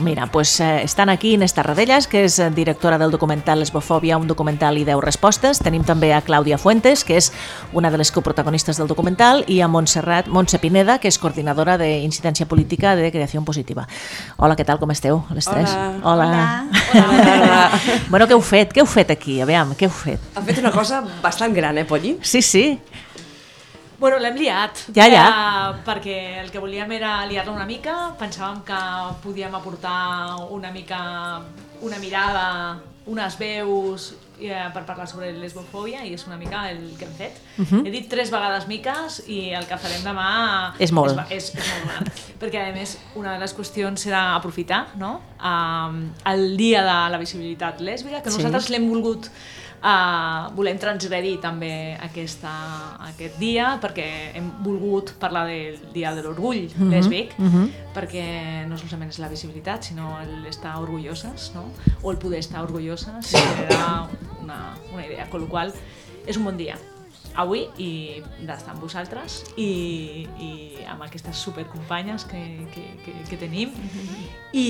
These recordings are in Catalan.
Mira, pues eh, estan aquí Inés Tarradellas, que és directora del documental Lesbofòbia, un documental i 10 respostes. Tenim també a Clàudia Fuentes, que és una de les coprotagonistes del documental, i a Montserrat Montse Pineda, que és coordinadora d'Incidència Política de Creació Positiva. Hola, què tal, com esteu, les tres? Hola. Hola. Hola. bueno, què heu fet? Què heu fet aquí? Aviam, què heu fet? Ha fet una cosa bastant gran, eh, Polly? Sí, sí. Bueno, l'hem liat. Ja, ja. Eh, perquè el que volíem era liar-la una mica. Pensàvem que podíem aportar una mica una mirada, unes veus eh, per parlar sobre l'esbofòbia i és una mica el que hem fet. Uh -huh. He dit tres vegades miques i el que farem demà És molt. és, és, és molt gran. perquè a més una de les qüestions serà aprofitar no? um, el dia de la visibilitat lèsbica, que Sí. nosaltres l'hem volgut Uh, volem transgredir també aquesta, aquest dia perquè hem volgut parlar del dia de l'orgull Mhm, lèsbic mhm. perquè no solament és la visibilitat sinó l'estar orgulloses no? o el poder estar orgulloses i era una, una idea, con la qual és un bon dia avui i d'estar amb vosaltres i, i amb aquestes supercompanyes que, que, que, que tenim i,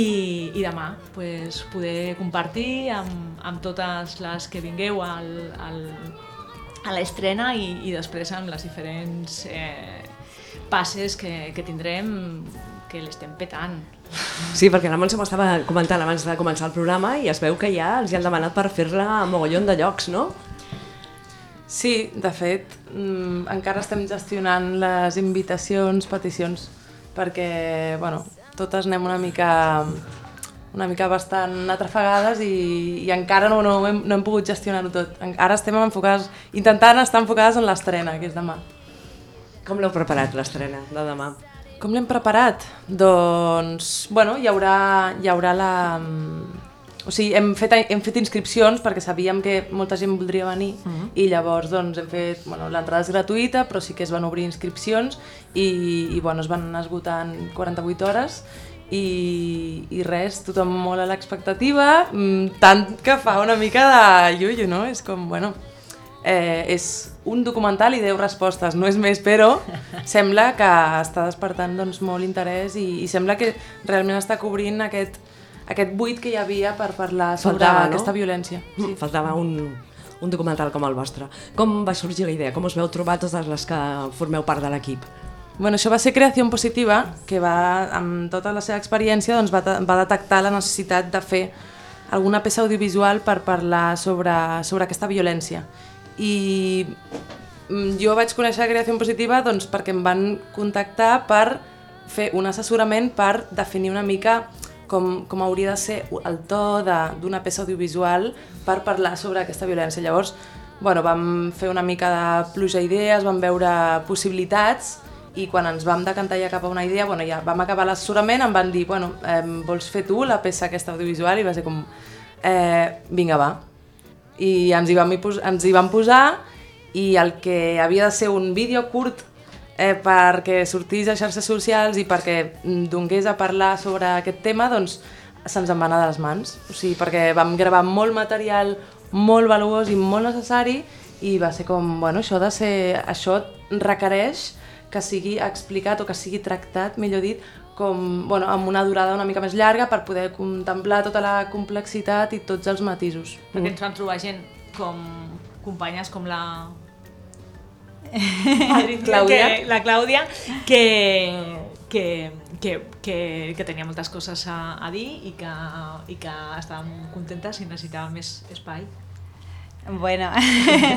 i demà pues, poder compartir amb, amb totes les que vingueu al, al, a l'estrena i, i després amb les diferents eh, passes que, que tindrem que l'estem petant. Sí, perquè la Montse m'ho estava comentant abans de començar el programa i es veu que ja els hi han demanat per fer-la a mogollon de llocs, no? Sí, de fet, mm, encara estem gestionant les invitacions, peticions, perquè, bueno, totes anem una mica una mica bastant atrafegades i, i encara no, no, hem, no hem pogut gestionar-ho tot. Ara estem enfocades, intentant estar enfocades en l'estrena, que és demà. Com l'heu preparat, l'estrena de demà? Com l'hem preparat? Doncs, bueno, hi haurà, hi haurà la... O sigui, hem fet, hem fet inscripcions perquè sabíem que molta gent voldria venir uh -huh. i llavors doncs, hem fet... Bueno, L'entrada és gratuïta, però sí que es van obrir inscripcions i, i bueno, es van esgotar en 48 hores i, i res, tothom molt a l'expectativa, mm, tant que fa una mica de llullo, no? És com, bueno, eh, és un documental i 10 respostes, no és més, però sembla que està despertant doncs, molt interès i, i sembla que realment està cobrint aquest, aquest buit que hi havia per parlar sobre Faltava, no? aquesta violència. Sí. Faltava un, un documental com el vostre. Com va sorgir la idea? Com us veu trobar totes les que formeu part de l'equip? Bueno, això va ser Creació Positiva, que va, amb tota la seva experiència doncs, va, va detectar la necessitat de fer alguna peça audiovisual per parlar sobre, sobre aquesta violència. I mm, jo vaig conèixer Creació Positiva doncs, perquè em van contactar per fer un assessorament per definir una mica com, com hauria de ser el to d'una peça audiovisual per parlar sobre aquesta violència. Llavors, bueno, vam fer una mica de pluja d'idees, vam veure possibilitats i quan ens vam decantar ja cap a una idea, bueno, ja vam acabar l'assessorament, em van dir, bueno, eh, vols fer tu la peça aquesta audiovisual? I va ser com, eh, vinga, va. I ens hi, vam, ens hi vam posar i el que havia de ser un vídeo curt eh, perquè sortís a xarxes socials i perquè mm, donés a parlar sobre aquest tema, doncs se'ns en va anar de les mans. O sigui, perquè vam gravar molt material molt valuós i molt necessari i va ser com, bueno, això de ser, això requereix que sigui explicat o que sigui tractat, millor dit, com, bueno, amb una durada una mica més llarga per poder contemplar tota la complexitat i tots els matisos. Perquè ens vam trobar gent com companyes com la... Clàudia. Que, la Clàudia, que, que, que, que, que tenia moltes coses a, a dir i que, i que estàvem contentes i necessitàvem més espai. Bueno,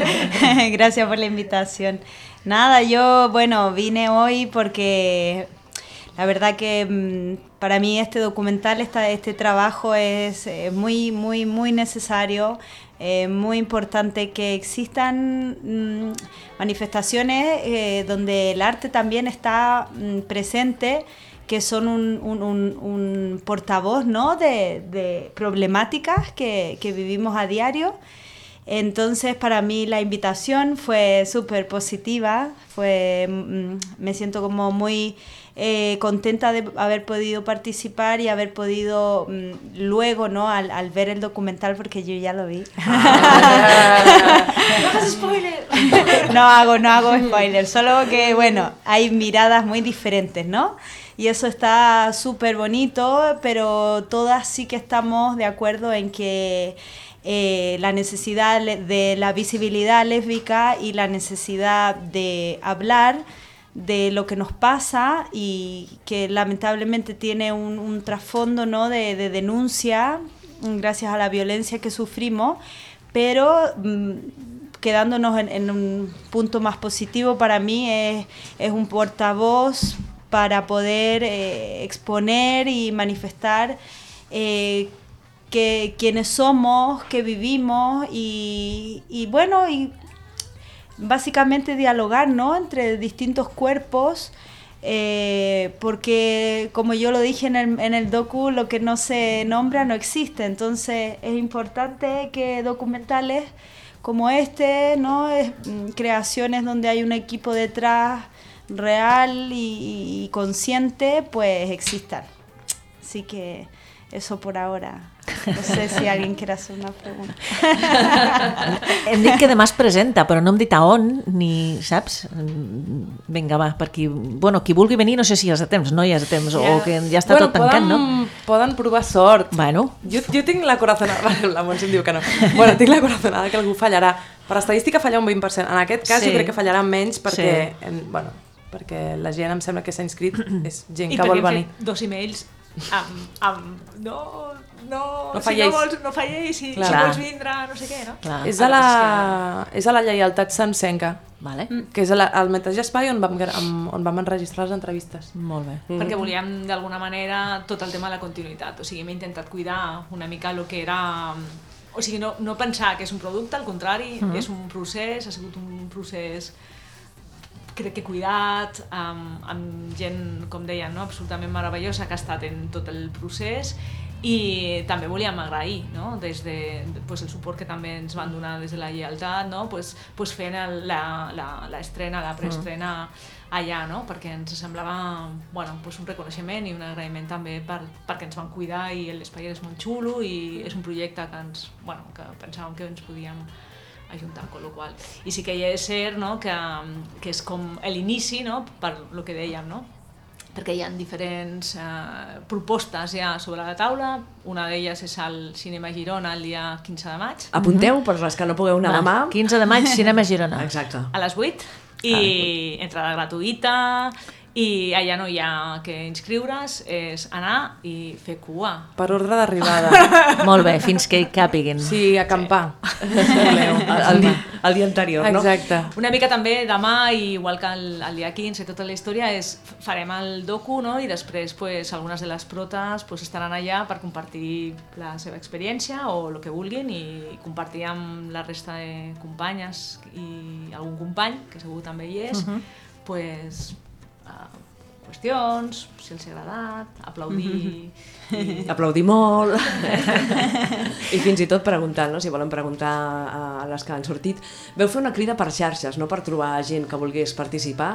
gracias por la invitación. Nada, yo, bueno, vine hoy porque la verdad que mm, para mí este documental, esta, este trabajo es eh, muy, muy, muy necesario. Eh, muy importante que existan mm, manifestaciones eh, donde el arte también está mm, presente que son un, portavoz ¿no? de, problemáticas que, que vivimos a diario. Entonces, para mí la invitación fue súper positiva, fue, mm, me siento como muy eh, contenta de haber podido participar y haber podido mm, luego, ¿no? Al, al ver el documental, porque yo ya lo vi. ¡No hagas spoiler! no hago, no hago spoiler, solo que, bueno, hay miradas muy diferentes, ¿no? y eso está súper bonito, pero todas sí que estamos de acuerdo en que eh, la necesidad de la visibilidad lésbica y la necesidad de hablar de lo que nos pasa y que lamentablemente tiene un, trasfondo ¿no? de, de denuncia gracias a la violencia que sufrimos, pero mm, quedándonos en, un punto más positivo para mí es, es un portavoz para poder eh, exponer y manifestar eh, que quienes somos, que vivimos y, y, bueno, básicamente dialogar ¿no? entre distintos cuerpos. Eh, porque como yo lo dije en el, en el docu, lo que no se nombra no existe. Entonces es importante que documentales como este, ¿no? Es, mm, creaciones donde hay un equipo detrás real y, y consciente, pues existan. Así que eso por ahora. No sé si alguien quiere hacer una pregunta. Hem dit que demà es presenta, però no hem dit a on, ni saps? Vinga, va, per qui... Bueno, qui vulgui venir, no sé si ja és de temps, no hi és de temps, o que ja està bueno, tot tancat, poden, no? Poden provar sort. Bueno, Jo, jo tinc la corazonada... La Montse em diu que no. Bueno, tinc la corazonada que algú fallarà. Per estadística falla un 20%. En aquest cas Sí. jo crec que fallarà menys perquè, Sí. en, bueno, perquè la gent em sembla que s'ha inscrit és gent I que perquè vol hem venir. fet dos emails amb, amb no, no, No si falléis. no, vols, no falléis, si, Clar. si vols vindre, no sé què, no? clar. És a, la, és a la lleialtat sencenca, Vale. que és a la, al Metatge Espai on vam, on vam enregistrar les entrevistes. Molt bé. Mm. perquè volíem d'alguna manera tot el tema de la continuïtat, o sigui, hem intentat cuidar una mica el que era o sigui, no, no pensar que és un producte, al contrari, mm -hmm. és un procés, ha sigut un procés crec que cuidat, amb, amb gent, com deien, no? absolutament meravellosa que ha estat en tot el procés i també volíem agrair no? des de, pues, el suport que també ens van donar des de la lleialtat no? pues, pues fent el, la, la, l'estrena, la preestrena allà, no? perquè ens semblava bueno, pues un reconeixement i un agraïment també per, perquè ens van cuidar i l'espai és molt xulo i és un projecte que, ens, bueno, que pensàvem que ens podíem ajuntar, con lo qual. I sí que hi és cert no? que, que és com l'inici, no? per lo que dèiem, no? Perquè hi ha diferents eh, propostes ja sobre la taula, una d'elles és al Cinema Girona el dia 15 de maig, Apunteu per les que no pugueu anar demà. 15 de maig, Cinema Girona. Exacte. a les 8, i entrada gratuïta, i allà no hi ha que inscriure's, és anar i fer cua. Per ordre d'arribada. Molt bé, fins que hi càpiguin. Sí, acampar. El, el, dia, el dia anterior, no? Exacte. Una mica també demà, i igual que el, el dia 15, tota la història és farem el docu no? i després pues, algunes de les protes pues, estaran allà per compartir la seva experiència o el que vulguin i compartir amb la resta de companyes i algun company, que segur també hi és, uh -huh. pues, qüestions, si els ha agradat, aplaudir... i... Aplaudir molt. I fins i tot preguntar, no? si volen preguntar a les que han sortit. Veu fer una crida per xarxes, no per trobar gent que volgués participar?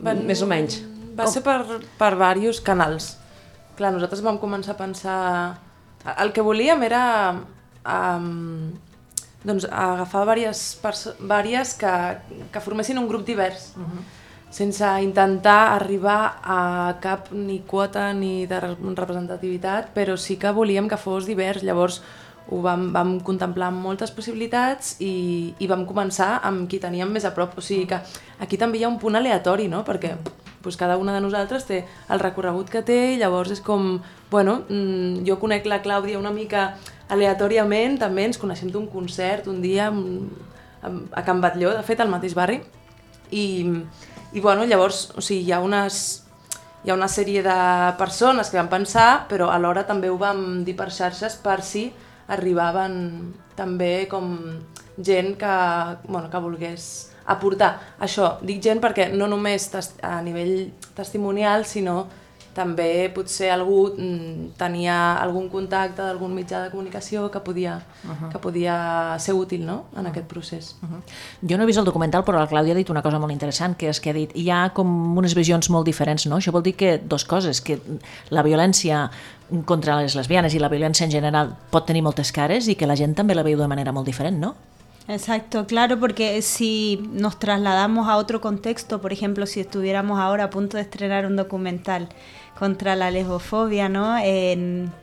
Van- Més o menys. Va ser per, per diversos canals. Clar, nosaltres vam començar a pensar... El que volíem era um, doncs, agafar diverses, diverses que, que formessin un grup divers, uh -huh. Sense intentar arribar a cap ni quota ni de re- representativitat, però sí que volíem que fos divers. Llavors ho vam, vam contemplar amb moltes possibilitats i, i vam començar amb qui teníem més a prop. O sigui que aquí també hi ha un punt aleatori, no? Perquè doncs cada una de nosaltres té el recorregut que té i llavors és com, bueno, mm, jo conec la Clàudia una mica aleatòriament, també ens coneixem d'un concert un dia a Can Batlló, de fet, al mateix barri, i, i bueno, llavors, o sigui, hi ha unes, hi ha una sèrie de persones que van pensar, però alhora també ho vam dir per xarxes per si arribaven també com gent que, bueno, que volgués aportar. Això, dic gent perquè no només a nivell testimonial, sinó també potser algú mm, tenia algun contacte d'algun mitjà de comunicació que podia, uh -huh. que podia ser útil no? en aquest procés. Uh -huh. Jo no he vist el documental, però la Clàudia ha dit una cosa molt interessant, que és que ha dit hi ha com unes visions molt diferents, no? Això vol dir que dos coses, que la violència contra les lesbianes i la violència en general pot tenir moltes cares i que la gent també la veu de manera molt diferent, no? Exacto, claro, porque si nos trasladamos a otro contexto, por ejemplo, si estuviéramos ahora a punto de estrenar un documental contra la lesbofobia, ¿no? En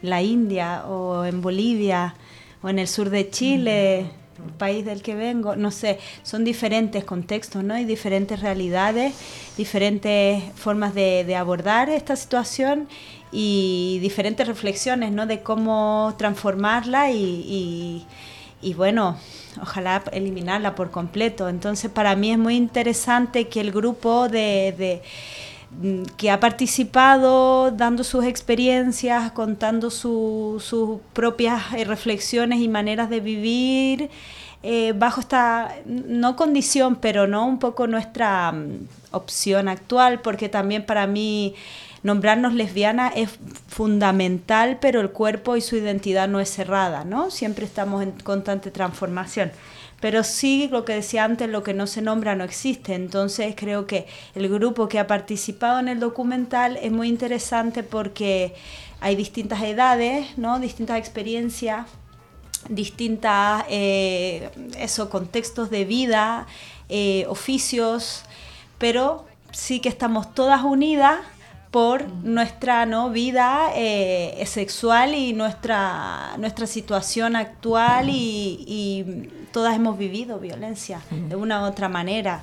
la India o en Bolivia o en el sur de Chile, el país del que vengo, no sé, son diferentes contextos, ¿no? Y diferentes realidades, diferentes formas de, de abordar esta situación y diferentes reflexiones, ¿no? De cómo transformarla y, y, y bueno, ojalá eliminarla por completo. Entonces, para mí es muy interesante que el grupo de, mm, que ha participado dando sus experiencias, contando su- sus propias eh, reflexiones y maneras de vivir, eh, bajo esta, no condición, pero no un poco nuestra mm, opción actual, porque también para mí nombrarnos lesbiana es fundamental, pero el cuerpo y su identidad no es cerrada, ¿no? Siempre estamos en constante transformación. Pero sí, lo que decía antes, lo que no se nombra no existe. Entonces creo que el grupo que ha participado en el documental es muy interesante porque hay distintas edades, ¿no? distintas experiencias, distintas eh, contextos de vida, eh, oficios, pero sí que estamos todas unidas por nuestra ¿no? vida eh, sexual y nuestra, nuestra situación actual y, y todas hemos vivido violencia de una u otra manera.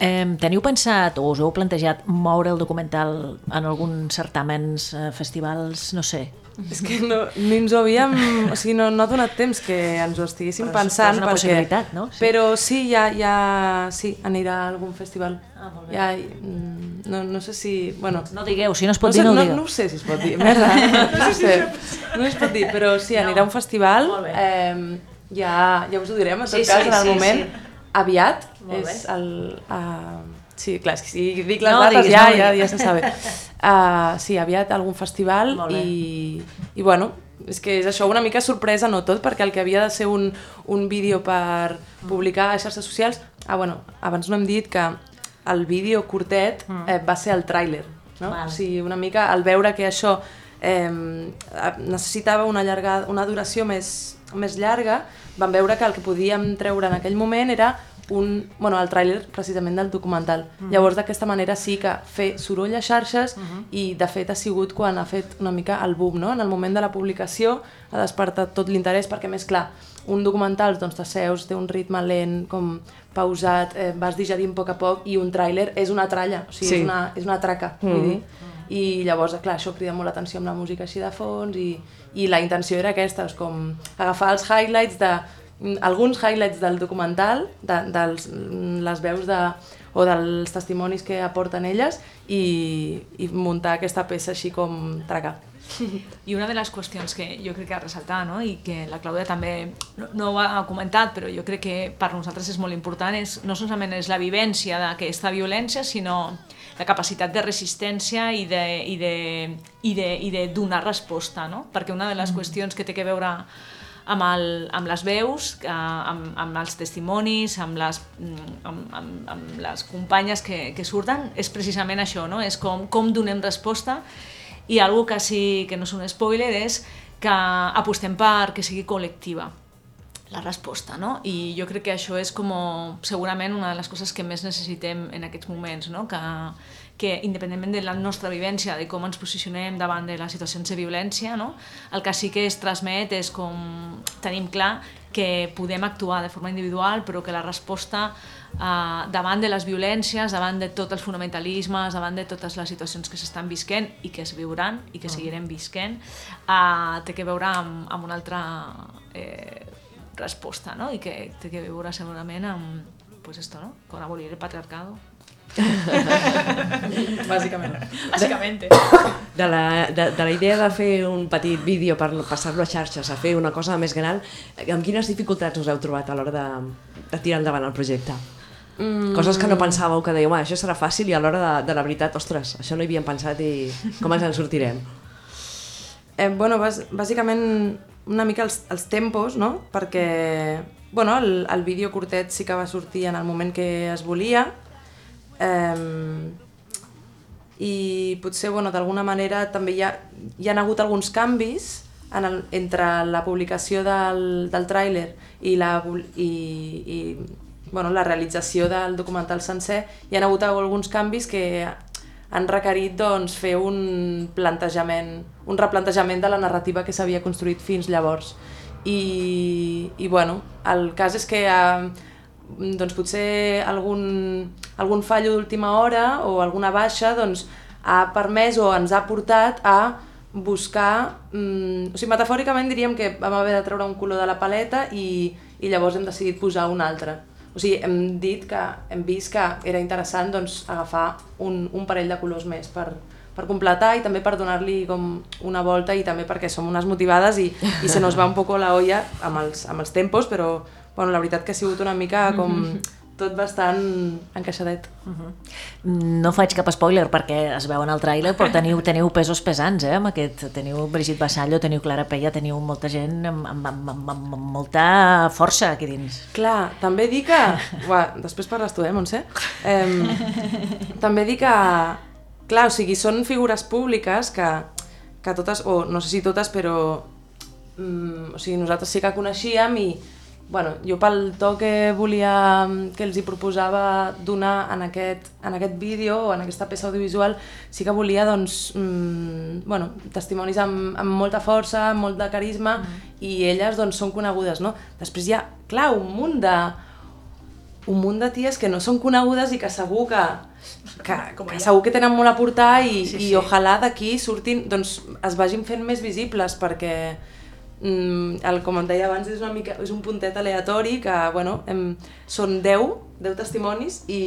Eh, teniu pensat o us heu plantejat moure el documental en alguns certàmens, eh, festivals, no sé? És que no, ni ens ho havíem... O sigui, no, no ha donat temps que ens ho estiguéssim Però pensant. però és una perquè, possibilitat, no? Sí. Però sí, ja, ja, sí, anirà a algun festival. Ah, molt bé. Ja, mm, no, no sé si... Bueno, No digueu, si no es pot no, sé, dir, no, no, digueu. no ho sé si es pot dir, merda, no, ho sé, no es pot dir, però sí, anirà a un festival, eh, ja, ja us ho direm, en tot Sí, cas, sí, en el sí, moment, sí. aviat, Molt bé. és el... Uh, sí, clar, és que si dic les No, dates diguis, ja, no, ja, ja se sabe. Uh, sí, aviat algun festival i, i bueno, és que és això una mica sorpresa, no tot, perquè el que havia de ser un, un vídeo per publicar a xarxes socials, ah, bueno, abans no hem dit que el vídeo curtet eh, va ser el tràiler, no? Mm. Val. O sigui, una mica al veure que això eh, necessitava una, llarga, una duració més, més llarga, vam veure que el que podíem treure en aquell moment era un, bueno, el tràiler precisament del documental. Mm. Llavors d'aquesta manera sí que fer soroll a xarxes Mm-hmm. i de fet ha sigut quan ha fet una mica el boom, no? En el moment de la publicació ha despertat tot l'interès perquè més clar, un documental doncs t'asseus, té un ritme lent, com pausat, eh, vas digerint a poc a poc i un tràiler és una tralla, o sigui, Sí. és, una, és una traca, mm -hmm. vull Mhm. dir. I llavors, clar, això crida molt l'atenció amb la música així de fons i, i la intenció era aquesta, és com agafar els highlights de mm, alguns highlights del documental, de, dels, mm, les veus de, o dels testimonis que aporten elles i, i muntar aquesta peça així com traca. I una de les qüestions que jo crec que ha de ressaltar, no? i que la Clàudia també no, no ho ha comentat, però jo crec que per nosaltres és molt important, és, no solament és la vivència d'aquesta violència, sinó la capacitat de resistència i de, i de, i de, i de donar resposta, no? perquè una de les qüestions que té que veure amb, el, amb les veus, amb, amb els testimonis, amb les, mm, amb, amb, amb les companyes que, que surten, és precisament això, no? és com, com donem resposta i algo que sí que no és un spoiler és que apostem per que sigui col·lectiva la resposta, no? I jo crec que això és com segurament una de les coses que més necessitem en aquests moments, no? Que, que independentment de la nostra vivència, de com ens posicionem davant de les situacions de violència, no? el que sí que es transmet és com tenim clar que podem actuar de forma individual, però que la resposta eh, davant de les violències, davant de tots els fonamentalismes, davant de totes les situacions que s'estan visquent i que es viuran i que seguirem visquent, eh, té que veure amb, amb una altra eh, resposta, no? I que té que veure segurament amb, pues esto, ¿no? Con abolir el patriarcado. Bàsicament. Básicamente. De la, de, de la idea de fer un petit vídeo per passar-lo a xarxes, a fer una cosa més gran, amb quines dificultats us heu trobat a l'hora de, de tirar endavant el projecte? Mm. Coses que no pensàveu que dèieu, això serà fàcil i a l'hora de, de la veritat, ostres, això no hi havíem pensat i com ens en sortirem? Eh, bueno, bàs, bàsicament una mica els, els tempos, no? Perquè bueno, el, el vídeo curtet sí que va sortir en el moment que es volia eh, i potser bueno, d'alguna manera també hi ha, hi ha hagut alguns canvis en el, entre la publicació del, del tràiler i, la, i, i bueno, la realització del documental sencer hi ha hagut alguns canvis que han requerit doncs, fer un plantejament, un replantejament de la narrativa que s'havia construït fins llavors. I, i bueno, el cas és que eh, doncs potser algun, algun fallo d'última hora o alguna baixa doncs, ha permès o ens ha portat a buscar... Mm, o sigui, metafòricament diríem que vam haver de treure un color de la paleta i, i llavors hem decidit posar un altre. O sigui, hem dit que hem vist que era interessant doncs, agafar un, un parell de colors més per, per completar i també per donar-li com una volta i també perquè som unes motivades i, i se nos va un poco la olla amb els, amb els tempos, però bueno, la veritat que ha sigut una mica com tot bastant encaixadet. Uh -huh. No faig cap spoiler perquè es veu en el tràiler, però teniu, teniu pesos pesants, eh? Amb aquest, teniu Brigitte Vassallo, teniu Clara Peia, teniu molta gent amb, amb, amb, amb, amb molta força aquí dins. Clar, també dic que... Uà, després parles tu, eh, Montse? Eh, també dic que... Clar, o sigui, són figures públiques que, que totes, o no sé si totes, però... Mm, o sigui, nosaltres sí que coneixíem i bueno, jo pel to que volia, que els hi proposava donar en aquest, en aquest vídeo o en aquesta peça audiovisual, sí que volia doncs, mmm, bueno, testimonis amb, amb molta força, amb molt de carisma, mm. i elles doncs, són conegudes. No? Després hi ha, clar, un munt de, un munt de ties que no són conegudes i que segur que, que, que segur que tenen molt a portar i, sí, sí. i ojalà d'aquí surtin, doncs es vagin fent més visibles perquè mm, el, com em deia abans, és, una mica, és un puntet aleatori que, bueno, em, són 10, 10 testimonis i,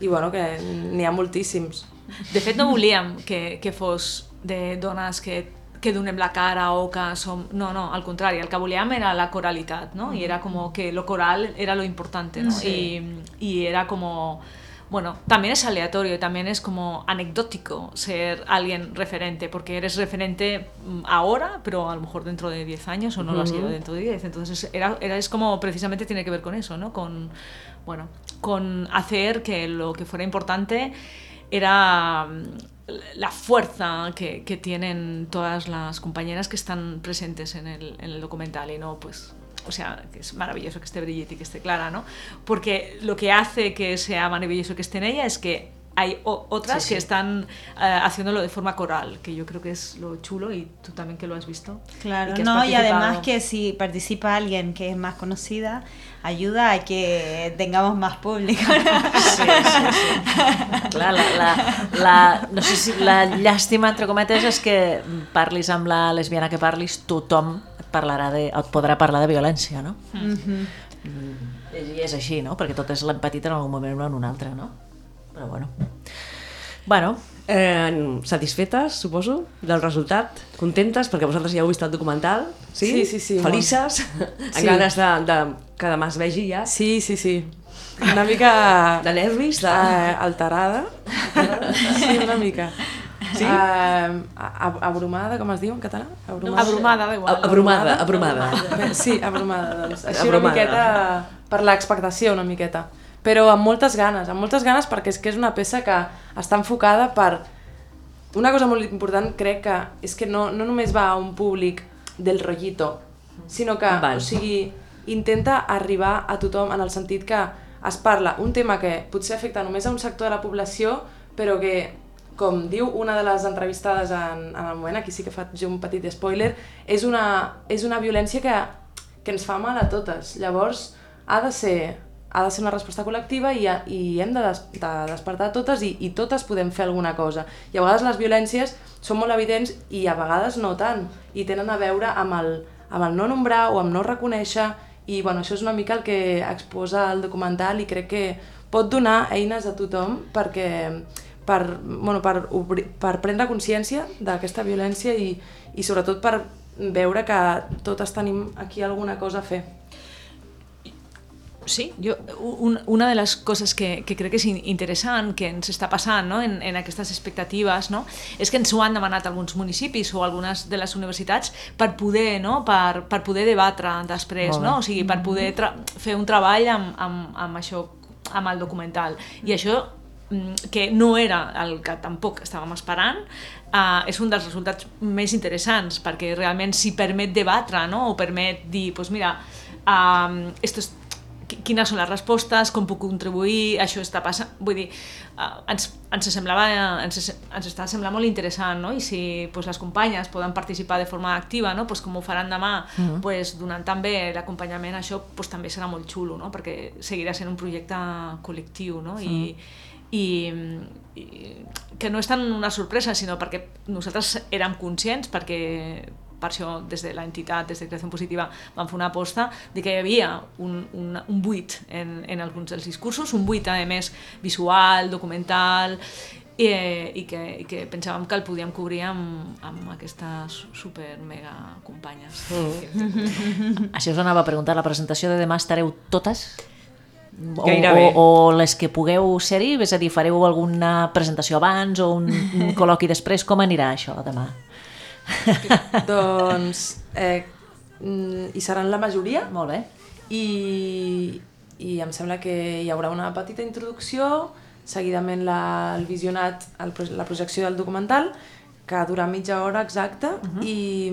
i bueno, que n'hi ha moltíssims. De fet, no volíem que, que fos de dones que que donem la cara o que som... No, no, al contrari, el que volíem era la coralitat, no? I era com que lo coral era lo importante, ¿no? Sí. Y, y era como bueno, también es aleatorio, también es como anecdótico ser alguien referente, porque eres referente mm, ahora, pero a lo mejor dentro de 10 años o no lo has sido dentro de 10. Entonces era, era, es como precisamente tiene que ver con eso, ¿no? Con, bueno, con hacer que lo que fuera importante era mm, la fuerza que, que tienen todas las compañeras que están presentes en el, en el documental y no pues o sea, que es maravilloso que esté Brigitte y que esté Clara, ¿no? Porque lo que hace que sea maravilloso que esté en ella es que hay otras sí, sí. que están uh, haciéndolo de forma coral, que yo creo que es lo chulo y tú también que lo has visto. Claro, y no, y además que si participa alguien que es más conocida, ayuda a que tengamos más público. Sí, sí, sí. Clar, la, la, la, no sé si la llàstima, entre cometes, és que parlis amb la lesbiana que parlis, tothom parlarà de, et podrà parlar de violència, no? Mm -hmm. I és així, no? Perquè totes l'hem patit en algun moment o en un altre, no? Però bueno. Bueno, Eh, satisfetes, suposo, del resultat? Contentes? Perquè vosaltres ja heu vist el documental, sí? Sí, sí, sí. Felices? Amb sí. ganes de, de que demà es vegi ja? Sí, sí, sí. Una mica... De nervis? De... Uh, alterada. sí, una mica. Sí? Uh, abrumada, com es diu en català? Abrumada, abrumada, igual. Abrumada, abrumada. Sí, abrumada, doncs. Així abrumada. una miqueta per l'expectació, una miqueta. Però amb moltes ganes, amb moltes ganes perquè és que és una peça que està enfocada per... Una cosa molt important crec que és que no, no només va a un públic del rollito, sinó que, Val. o sigui, intenta arribar a tothom en el sentit que es parla un tema que potser afecta només a un sector de la població, però que com diu una de les entrevistades en, en el moment, aquí sí que faig un petit spoiler, és una, és una violència que, que ens fa mal a totes. Llavors, ha de ser, ha de ser una resposta col·lectiva i, i hem de, des, de despertar totes i, i totes podem fer alguna cosa. I a vegades les violències són molt evidents i a vegades no tant, i tenen a veure amb el, amb el no nombrar o amb no reconèixer, i bueno, això és una mica el que exposa el documental i crec que pot donar eines a tothom perquè per, bueno, per, obrir, per prendre consciència d'aquesta violència i, i sobretot per veure que totes tenim aquí alguna cosa a fer. Sí, yo, un, una de les coses que, que crec que és interessant que ens està passant no? en, en aquestes expectatives no? és que ens ho han demanat alguns municipis o algunes de les universitats per poder, no? per, per poder debatre després, no? o sigui, per poder fer un treball amb, amb, amb això amb el documental. I això mm, que no era el que tampoc estàvem esperant, uh, és un dels resultats més interessants, perquè realment s'hi permet debatre, no? o permet dir, doncs mira, uh, esto es quines són les respostes, com puc contribuir, això està passant... Vull dir, uh, ens, ens, semblava, ens, ens està semblant molt interessant, no? I si pues, les companyes poden participar de forma activa, no? pues, com ho faran demà, uh -huh. pues, donant també l'acompanyament, això pues, també serà molt xulo, no? perquè seguirà sent un projecte col·lectiu, no? Uh -huh. i, i que no és tant una sorpresa, sinó perquè nosaltres érem conscients, perquè per això des de l'entitat, des de Creació Positiva, vam fer una aposta de que hi havia un, un, un buit en, en alguns dels discursos, un buit a més visual, documental, i, i, que, i que pensàvem que el podíem cobrir amb, amb aquestes super mega companyes. Mm. Això us anava a preguntar, la presentació de demà estareu totes? O, Gairebé. o, o les que pugueu ser-hi, és a dir, fareu alguna presentació abans o un, un col·loqui després, com anirà això demà? doncs eh, mm, hi seran la majoria Molt bé. i, i em sembla que hi haurà una petita introducció, seguidament la, el visionat, el, la projecció del documental, que durà mitja hora exacta, uh -huh. i,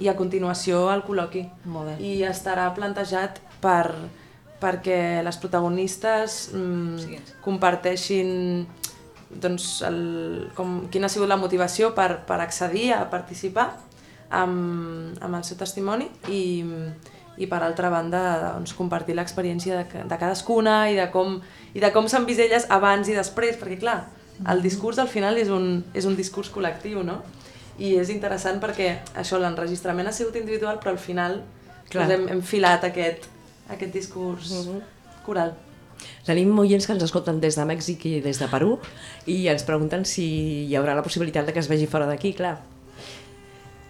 i a continuació el col·loqui. Molt bé. I estarà plantejat per, perquè les protagonistes mm, Sí. comparteixin doncs, el, com, quina ha sigut la motivació per, per accedir a participar amb, amb el seu testimoni i, i per altra banda doncs, compartir l'experiència de, de cadascuna i de com, i de com s'han vist elles abans i després, perquè clar, el discurs al final és un, és un discurs col·lectiu, no? I és interessant perquè això, l'enregistrament ha sigut individual, però al final Clar. doncs, hem, hem filat aquest, aquest discurs coral. Tenim oients que ens escolten des de Mèxic i des de Perú i ens pregunten si hi haurà la possibilitat de que es vegi fora d'aquí, clar.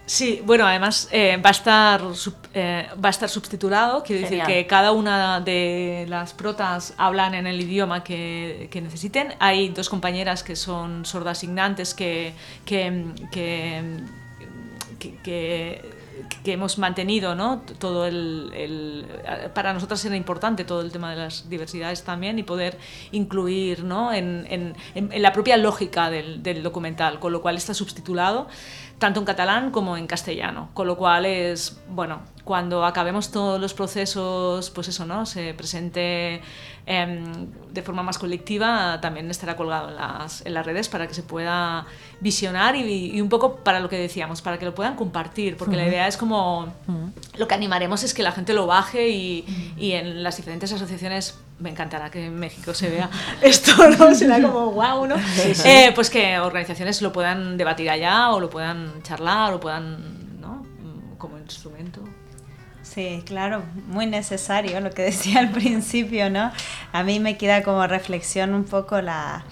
Sí, bueno, además eh, va, a estar, sub- eh, va a estar subtitulado, quiero decir Genial. que cada una de las protas hablan en el idioma que, que necesiten. Hay dos compañeras que son sordas signantes que, que, que, que- que- hemos mantenido, ¿no? Todo el, para nosotras era importante todo el tema de las diversidades también y poder incluir, ¿no? En la propia lógica del, del documental, con lo cual está subtitulado tanto en catalán como en castellano, con lo cual es, bueno, cuando acabemos todos los procesos, pues eso, ¿no? Se presente em, de forma más colectiva, también estará colgado en las, en las redes para que se pueda visionar y, y un poco para lo que decíamos, para que lo puedan compartir, porque la idea es como, lo que animaremos es que la gente lo baje y, y en las diferentes asociaciones, me encantará que en México se vea esto, ¿no? Será como wow, ¿no? Eh, pues que organizaciones lo puedan debatir allá o lo puedan charlar o puedan, ¿no? Mm, Como instrumento. Sí, claro, muy necesario lo que decía al principio, ¿no? A mí me queda como reflexión un poco la,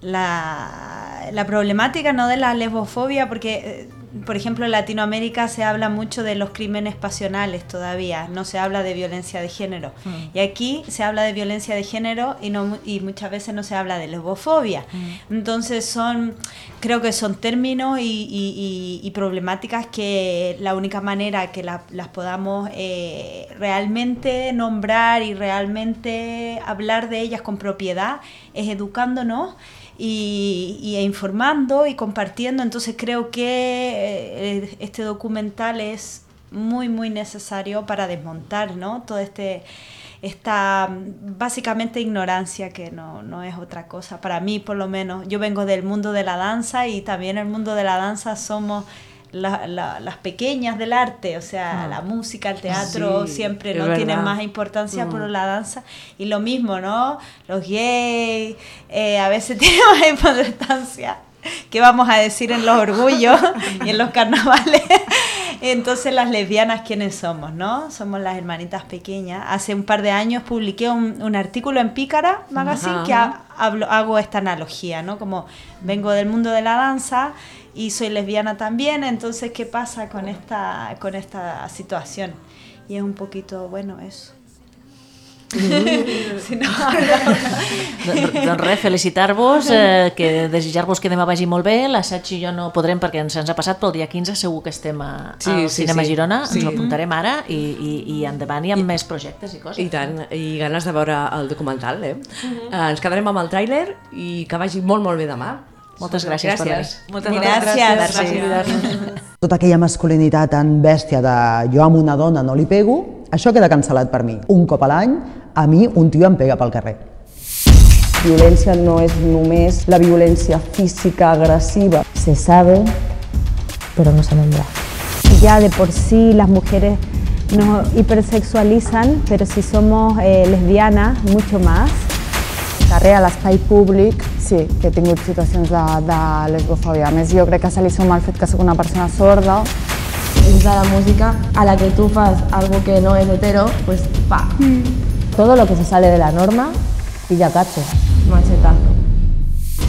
la, la problemática ¿no? de la lesbofobia, porque, eh, por ejemplo, en Latinoamérica se habla mucho de los crímenes pasionales todavía, no se habla de violencia de género. Y aquí se habla de violencia de género y, no, y muchas veces no se habla de lesbofobia. Entonces son, creo que son términos y, y- y- y problemáticas que la única manera que la- las podamos eh, realmente nombrar y realmente hablar de ellas con propiedad es educándonos y, y informando y compartiendo. Entonces creo que eh, este documental es muy, muy necesario para desmontar ¿no? todo este esta básicamente ignorancia que no, no es otra cosa, para mí por lo menos. Yo vengo del mundo de la danza y también el mundo de la danza somos la- la- las pequeñas del arte, o sea, la música, el teatro Sí, siempre no tienen más importancia, Mm. pero la danza y lo mismo, ¿no? Los gays eh, a veces tienen más importancia. ¿Qué vamos a decir en los orgullos y en los carnavales? Entonces, las lesbianas, ¿quiénes somos? ¿No? Somos las hermanitas pequeñas. Hace un par de años publiqué un, un artículo en Pícara Magazine Ajá. que ha- hablo- hago esta analogía, ¿no? Como vengo del mundo de la danza y soy lesbiana también, entonces, ¿qué pasa con esta, con esta situación? Y es un poquito, bueno, eso. Sí, no. doncs, doncs res, felicitar-vos, eh, que desitjar-vos que demà vagi molt bé, l'assaig i jo no podrem perquè ens, ens ha passat, però el dia 15 segur que estem a, Sí, al sí, Cinema sí. Girona, Sí. ens ho apuntarem ara i, i, i endavant i amb més projectes i coses. I tant, i ganes de veure el documental, eh? eh ens quedarem amb el tràiler i que vagi molt, molt bé demà. Moltes gràcies, per venir. Moltes Gràcies. gràcies. Tota aquella masculinitat tan bèstia de jo amb una dona no li pego, això queda cancel·lat per mi. Un cop a l'any, a mi un tio em pega pel carrer. Violència no es només la violència física agresiva. Se sabe, pero no se nombra. Ya de por sí las mujeres nos hipersexualizan, pero si somos eh, lesbianas, mucho más. Carrer a l'espai públic, sí, que he tingut situacions de, de lesbofòbia. A més, jo crec que se li suma el fet que sóc una persona sorda. Dins de la música, a la que tú fas algo que no es hetero, pues pa. Todo lo que se sale de la norma, pilla cacho, machetazo.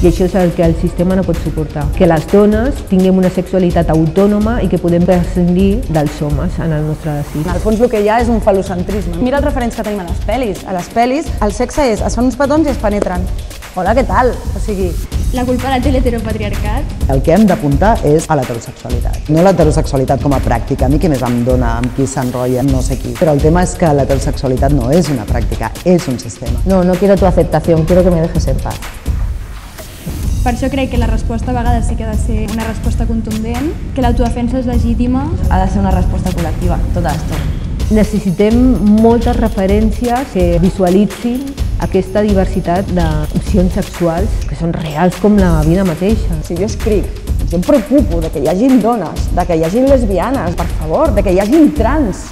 I això és el que el sistema no pot suportar. Que les dones tinguem una sexualitat autònoma i que podem prescindir dels homes en el nostre desig. En el fons el que hi ha és un falocentrisme. Mira els referents que tenim a les pel·lis. A les pel·lis el sexe és, es fan uns petons i es penetren. Hola, què tal? O sigui, La culpa la té l'heteropatriarcat. El que hem d'apuntar és a l'heterosexualitat. No l'heterosexualitat com a pràctica, a mi què més em dona amb qui s'enrotlla, no sé qui. Però el tema és que l'heterosexualitat no és una pràctica, és un sistema. No, no quiero tu aceptación, quiero que me dejes en paz. Per això crec que la resposta a vegades sí que ha de ser una resposta contundent, que l'autodefensa és legítima. Ha de ser una resposta col·lectiva, tota l'estona. Necessitem moltes referències que visualitzin aquesta diversitat d'opcions sexuals que són reals com la vida mateixa. si jo escric, jo em preocupo de que hi hagin dones, de que hi hagin lesbianes, per favor, de que hi hagin trans.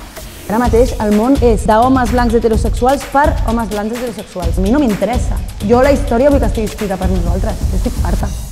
Ara mateix el món és d'homes blancs heterosexuals per homes blancs heterosexuals. A mi no m'interessa. Jo la història vull que estigui escrita per nosaltres. Jo estic farta.